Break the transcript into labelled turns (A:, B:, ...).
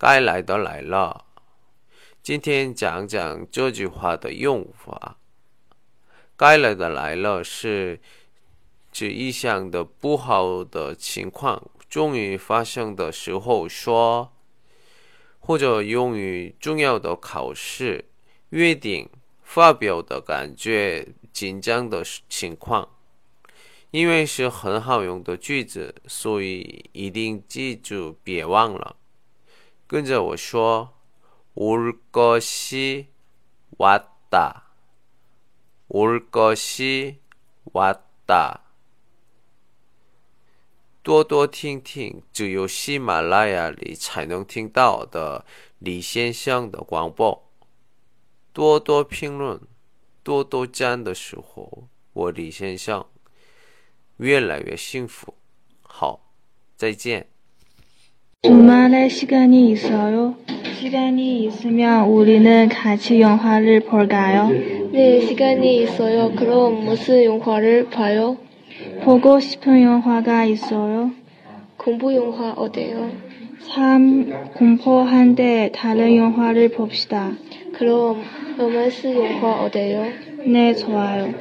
A: 该来的来了，今天讲讲这句话的用法。该来的来了是指意想的不好的情况终于发生的时候说，或者用于重要的考试约定发表的感觉紧张的情况。因为是很好用的句子，所以一定记住，别忘了。跟着我说，올것이왔 다， 올것이왔 다。 多多听听只有喜马拉雅里才能听到的李先生的广播。多多评论，多多赞的时候，我李先生越来越幸福。好，再见。
B: 주말에 시간이 있어요? 시간이 있으면 우리는 같이 영화를 볼까요?
C: 네, 시간이 있어요. 그럼 무슨 영화를 봐요?
B: 보고 싶은 영화가 있어요?
C: 공부 영화 어때요?
B: 참 공포한데 다른 영화를 봅시다.
C: 그럼 로맨스 영화 어때요?
B: 네, 좋아요.